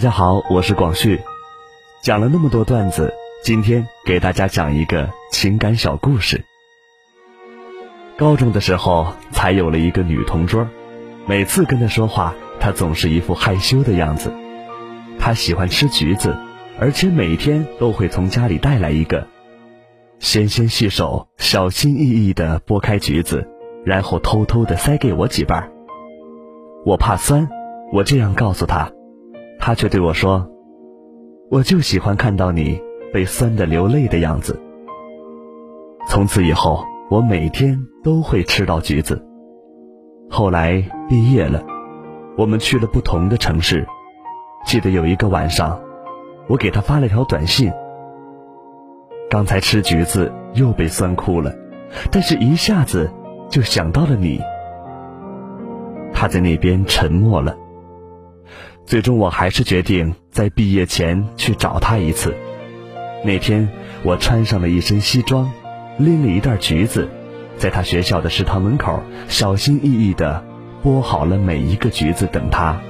大家好，我是广旭。讲了那么多段子，今天给大家讲一个情感小故事。高中的时候，才有了一个女同桌，每次跟她说话，她总是一副害羞的样子。她喜欢吃橘子，而且每天都会从家里带来一个，纤纤细手，小心翼翼地剥开橘子，然后偷偷地塞给我几瓣。我怕酸，我这样告诉她。他却对我说：“我就喜欢看到你被酸的流泪的样子。”从此以后，我每天都会吃到橘子。后来毕业了，我们去了不同的城市。记得有一个晚上，我给他发了条短信：“刚才吃橘子又被酸哭了，但是一下子就想到了你。”他在那边沉默了。最终，我还是决定在毕业前去找他一次。那天，我穿上了一身西装，拎了一袋橘子，在他学校的食堂门口，小心翼翼地剥好了每一个橘子等他。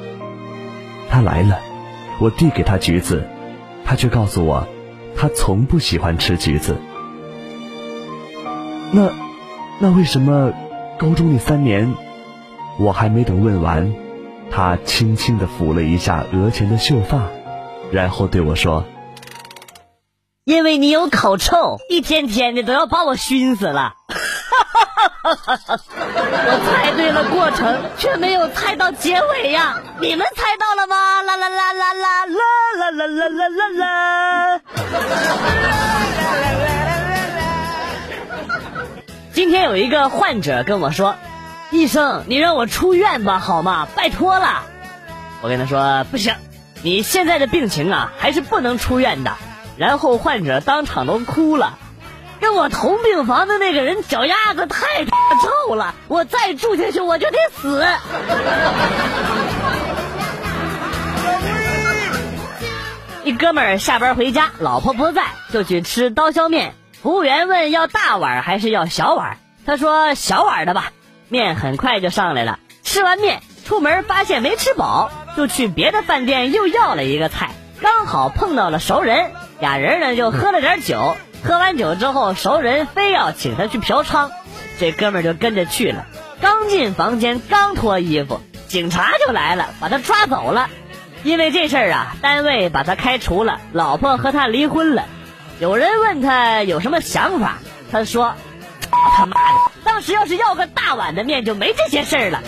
他来了，我递给他橘子，他却告诉我，他从不喜欢吃橘子。那，那为什么高中那三年，我还没等问完？他轻轻地抚了一下额前的秀发，然后对我说：“因为你有口臭，一天天的都要把我熏死了。”我猜对了过程，却没有猜到结尾呀！你们猜到了吗？啦啦啦啦啦啦啦啦啦啦啦啦！今天有一个患者跟我说。医生，你让我出院吧，好吗？拜托了。我跟他说不行，你现在的病情啊，还是不能出院的。然后患者当场都哭了，跟我同病房的那个人脚丫子太臭了，我再住下去我就得死。一哥们儿下班回家，老婆不在，就去吃刀削面。服务员问要大碗还是要小碗，他说小碗的吧。面很快就上来了，吃完面出门发现没吃饱，就去别的饭店又要了一个菜，刚好碰到了熟人，俩人呢就喝了点酒，喝完酒之后熟人非要请他去嫖娼，这哥们儿就跟着去了，刚进房间刚脱衣服，警察就来了，把他抓走了，因为这事儿啊，单位把他开除了，老婆和他离婚了，有人问他有什么想法，他说。他妈的！当时要是要个大碗的面，就没这些事儿了。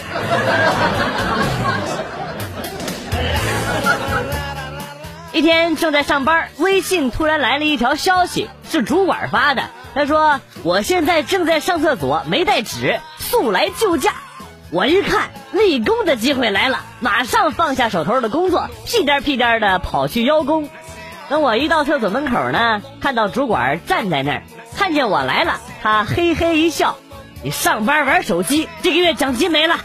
一天正在上班，微信突然来了一条消息，是主管发的。他说：“我现在正在上厕所，没带纸，速来救驾。”我一看，立功的机会来了，马上放下手头的工作，屁颠屁颠的跑去邀功。等我一到厕所门口呢，看到主管站在那儿，看见我来了。他嘿嘿一笑，你上班玩手机，这个月奖金没了。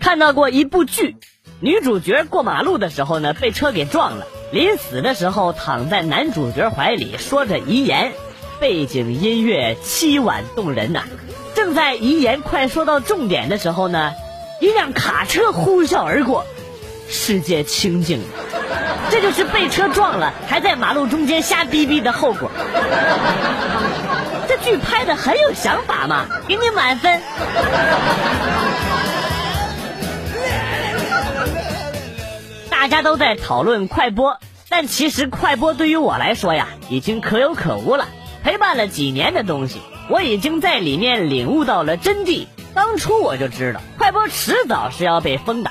看到过一部剧，女主角过马路的时候呢，被车给撞了，临死的时候躺在男主角怀里，说着遗言，背景音乐凄婉动人呐。正在遗言快说到重点的时候呢，一辆卡车呼啸而过。世界清静，这就是被车撞了还在马路中间瞎逼逼的后果。这剧拍的很有想法嘛，给你满分。大家都在讨论快播，但其实快播对于我来说呀，已经可有可无了。陪伴了几年的东西，我已经在里面领悟到了真谛。当初我就知道，快播迟早是要被封的。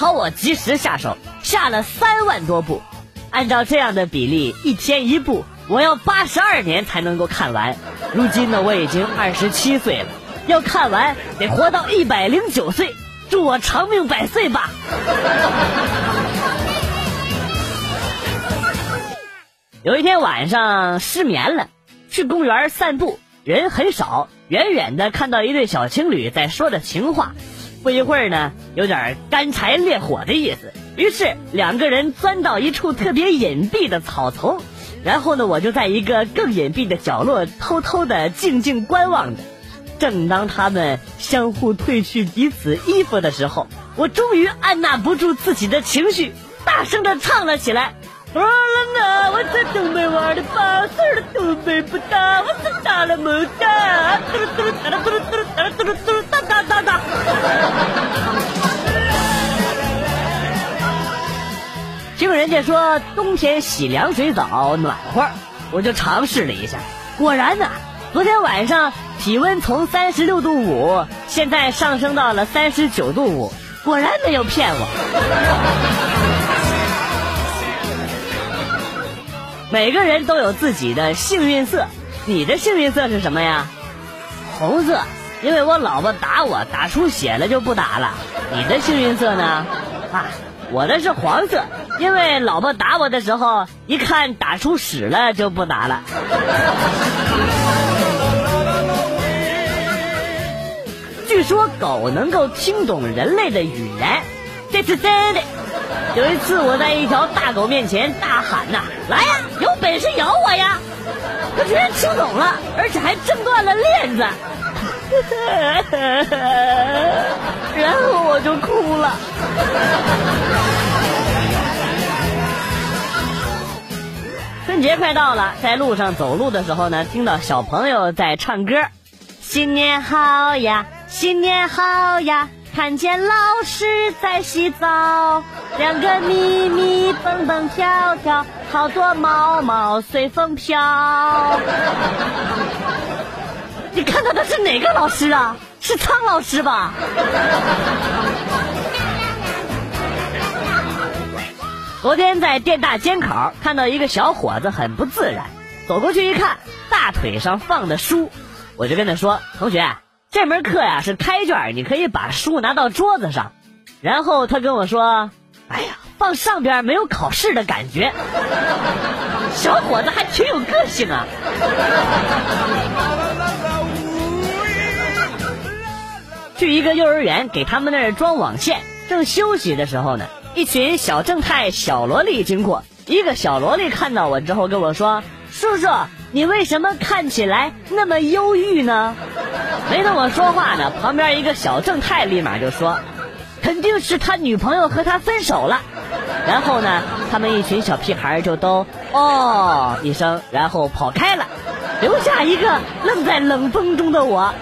好我及时下手，下了三万多部。按照这样的比例，一天一部，我要八十二年才能够看完。如今呢，我已经二十七岁了，要看完得活到一百零九岁。祝我长命百岁吧！有一天晚上失眠了，去公园散步，人很少，远远的看到一对小情侣在说着情话。不一会儿呢，有点干柴烈火的意思。于是两个人钻到一处特别隐蔽的草丛，然后呢，我就在一个更隐蔽的角落偷偷的静静观望着。正当他们相互褪去彼此衣服的时候，我终于按捺不住自己的情绪，大声的唱了起来。完了呢，我在东北玩的巴适的东北不大，我是打了么哒，嘟噜嘟噜哒啦嘟噜嘟噜哒啦嘟噜嘟噜哒哒哒哒。听人家说冬天洗凉水澡暖和，我就尝试了一下，果然呢，昨天晚上体温从三十六度五，现在上升到了三十九度五，果然没有骗我。每个人都有自己的幸运色，你的幸运色是什么呀？红色，因为我老婆打我，打出血了就不打了。你的幸运色呢？啊，我的是黄色，因为老婆打我的时候，一看打出屎了就不打了。据说狗能够听懂人类的语言，这是真的。有一次，我在一条大狗面前大喊呐：“来呀，有本事咬我呀！”它居然听懂了，而且还挣断了链子，然后我就哭了。春节快到了，在路上走路的时候呢，听到小朋友在唱歌：“新年好呀，新年好呀。”看见老师在洗澡，两个咪咪蹦蹦跳跳，好多毛毛随风飘。你看到的是哪个老师啊？是苍老师吧？昨天在电大监考看到一个小伙子很不自然，走过去一看，大腿上放的书，我就跟他说：“同学。”这门课呀是开卷，你可以把书拿到桌子上。然后他跟我说：“哎呀，放上边没有考试的感觉。”小伙子还挺有个性啊。去一个幼儿园给他们那儿装网线，正休息的时候呢，一群小正太、小萝莉经过。一个小萝莉看到我之后跟我说：“叔叔。”你为什么看起来那么忧郁呢？没等我说话呢，旁边一个小正太立马就说：“肯定是他女朋友和他分手了。”然后呢，他们一群小屁孩就都哦一声，然后跑开了，留下一个愣在冷风中的我。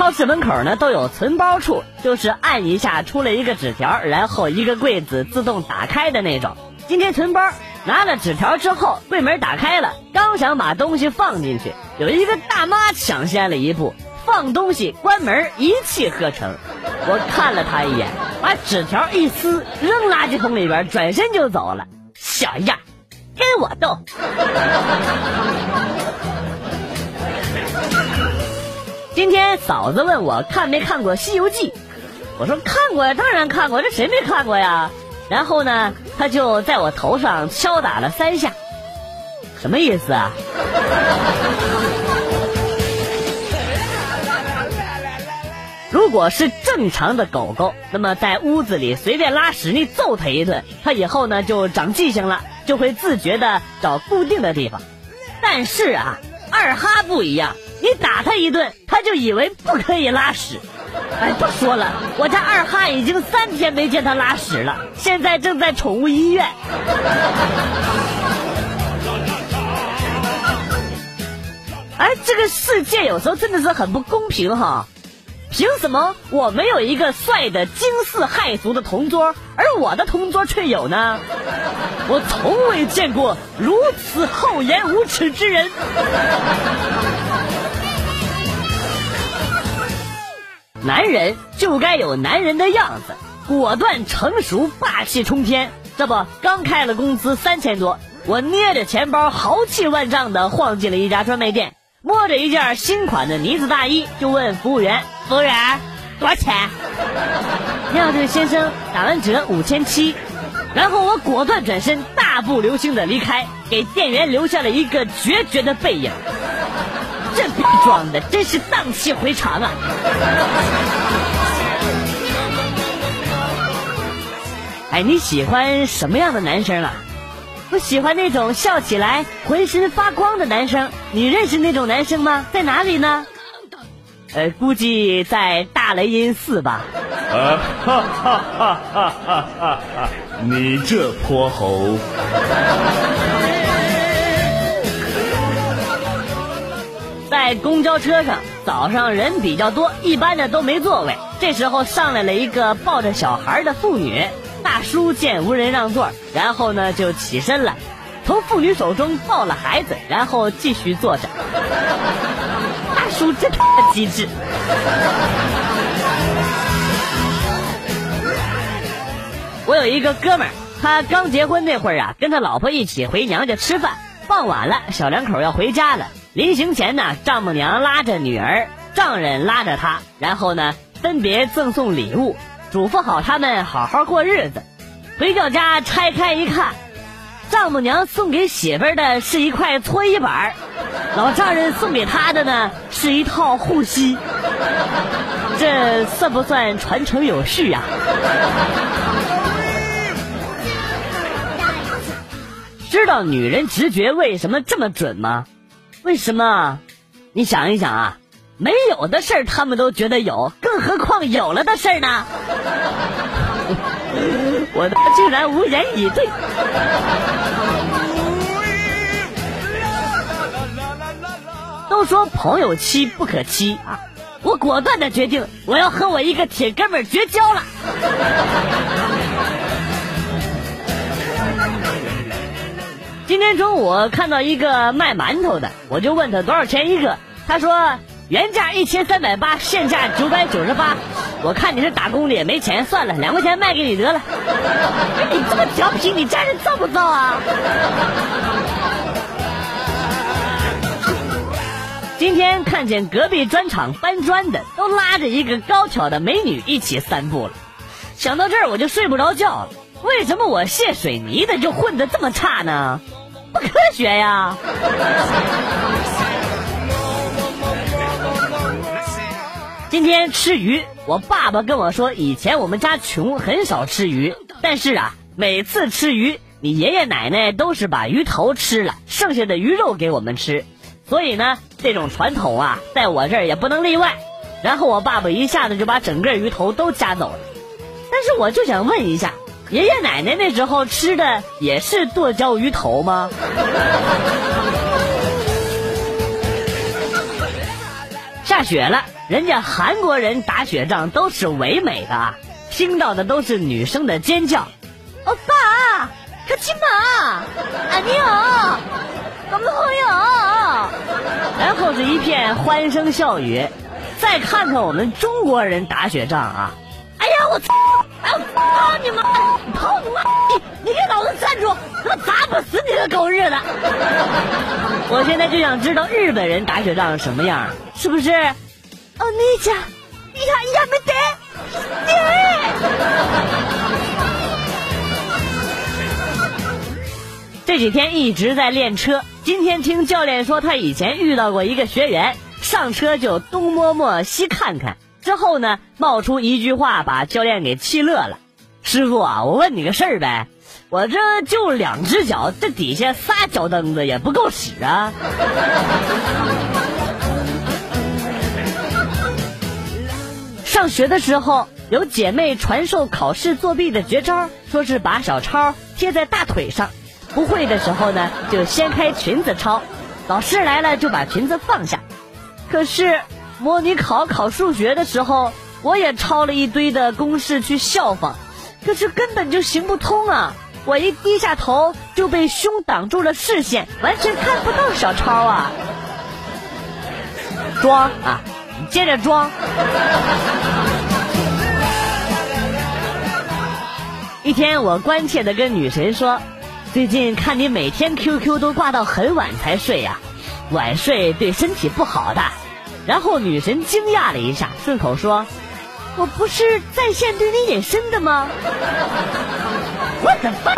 超市门口呢都有存包处，就是按一下出了一个纸条，然后一个柜子自动打开的那种。今天存包拿了纸条之后，柜门打开了，刚想把东西放进去，有一个大妈抢先了一步，放东西关门一气呵成。我看了他一眼，把纸条一撕扔垃圾桶里边，转身就走了。小样，跟我斗！今天嫂子问我看没看过《西游记》，我说看过呀，当然看过，这谁没看过呀？然后呢，他就在我头上敲打了三下，什么意思啊？如果是正常的狗狗，那么在屋子里随便拉屎，你揍它一顿，它以后呢就长记性了，就会自觉的找固定的地方。但是啊，二哈不一样。你打他一顿，他就以为不可以拉屎。哎，不说了，我家二哈已经三天没见他拉屎了，现在正在宠物医院。哎，这个世界有时候真的是很不公平哈。凭什么我没有一个帅的惊世骇俗的同桌，而我的同桌却有呢？我从未见过如此厚颜无耻之人。男人就该有男人的样子，果断、成熟、霸气冲天。这不，刚开了工资三千多，我捏着钱包豪气万丈的晃进了一家专卖店，摸着一件新款的呢子大衣，就问服务员：“服务员，多少钱？”“你好，这位先生，打完折五千七。”然后我果断转身，大步流星的离开，给店员留下了一个决绝的背影。这逼装的真是荡气回肠啊！哎，你喜欢什么样的男生啊？我喜欢那种笑起来浑身发光的男生。你认识那种男生吗？在哪里呢？呃，估计在大雷音寺吧。啊哈哈哈哈哈哈！你这泼猴！在公交车上，早上人比较多，一般的都没座位。这时候上来了一个抱着小孩的妇女，大叔见无人让座，然后呢就起身了，从妇女手中抱了孩子，然后继续坐着。大叔真他机智。我有一个哥们儿，他刚结婚那会儿啊，跟他老婆一起回娘家吃饭，傍晚了，小两口要回家了。临行前呢，丈母娘拉着女儿，丈人拉着她，然后呢，分别赠送礼物，嘱咐好他们好好过日子。回到家拆开一看，丈母娘送给媳妇儿的是一块搓衣板，老丈人送给她的呢是一套护膝。这算不算传承有序呀？知道女人直觉为什么这么准吗？为什么？你想一想啊，没有的事儿他们都觉得有，更何况有了的事儿呢？我竟然无言以对。都说朋友妻不可欺啊，我果断的决定，我要和我一个铁哥们绝交了。今天中午看到一个卖馒头的，我就问他多少钱一个，他说原价一千三百八，现价九百九十八。我看你是打工的也没钱，算了，两块钱卖给你得了。你这么调皮，你家人造不造啊？今天看见隔壁砖厂搬砖的都拉着一个高挑的美女一起散步了，想到这儿我就睡不着觉了。为什么我卸水泥的就混得这么差呢？科学呀！今天吃鱼，我爸爸跟我说，以前我们家穷，很少吃鱼。但是啊，每次吃鱼，你爷爷奶奶都是把鱼头吃了，剩下的鱼肉给我们吃。所以呢，这种传统啊，在我这儿也不能例外。然后我爸爸一下子就把整个鱼头都夹走了。但是我就想问一下。爷爷奶奶那时候吃的也是剁椒鱼头吗？下雪了，人家韩国人打雪仗都是唯美的啊，听到的都是女生的尖叫。欧巴，可亲嘛，阿尼奥，我们朋友。然后是一片欢声笑语。再看看我们中国人打雪仗啊，哎呀我操！操你妈！操你妈！你你给老子站住！我砸不死你个狗日的！我现在就想知道日本人打雪仗什么样，是不是？哦，那家，你看亚没得，这几天一直在练车，今天听教练说他以前遇到过一个学员，上车就东摸摸西看看。之后呢，冒出一句话，把教练给气乐了。师傅啊，我问你个事儿呗，我这就两只脚，这底下仨脚蹬子也不够使啊。上学的时候，有姐妹传授考试作弊的绝招，说是把小抄贴在大腿上，不会的时候呢，就掀开裙子抄，老师来了就把裙子放下。可是。模拟考考数学的时候，我也抄了一堆的公式去效仿，可是根本就行不通啊！我一低下头就被胸挡住了视线，完全看不到小抄啊！装啊，你接着装。一天，我关切的跟女神说：“最近看你每天 QQ 都挂到很晚才睡呀，晚睡对身体不好的。”然后女神惊讶了一下，顺口说：“我不是在线对你隐身的吗？”我的妈！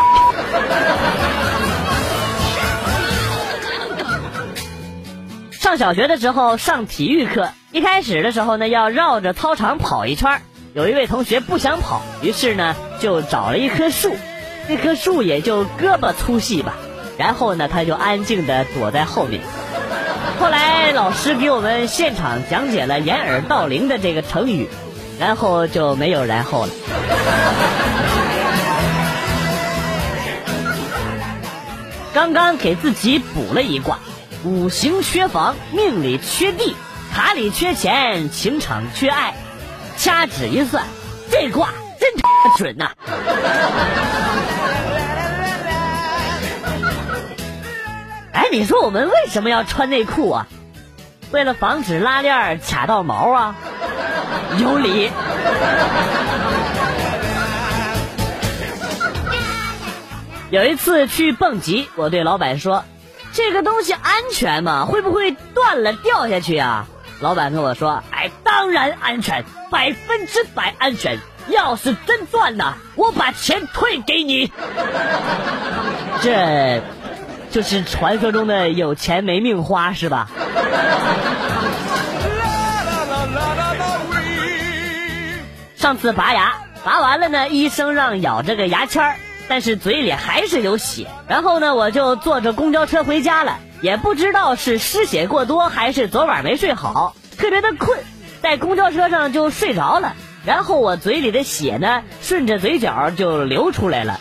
上小学的时候上体育课，一开始的时候呢要绕着操场跑一圈，有一位同学不想跑，于是呢就找了一棵树，那棵树也就胳膊粗细吧。然后呢，他就安静的躲在后面。后来老师给我们现场讲解了“掩耳盗铃”的这个成语，然后就没有然后了。刚刚给自己补了一卦，五行缺房，命里缺地，卡里缺钱，情场缺爱。掐指一算，这卦真准呐！哎，你说我们为什么要穿内裤啊？为了防止拉链卡到毛啊？有理。有一次去蹦极，我对老板说：“这个东西安全吗？会不会断了掉下去啊？”老板跟我说：“哎，当然安全，百分之百安全。要是真断了，我把钱退给你。”这，就是传说中的有钱没命花是吧？上次拔牙，拔完了呢，医生让咬这个牙签儿。但是嘴里还是有血，然后呢，我就坐着公交车回家了，也不知道是失血过多还是昨晚没睡好，特别的困，在公交车上就睡着了，然后我嘴里的血呢，顺着嘴角就流出来了，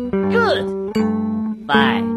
Good. Bye.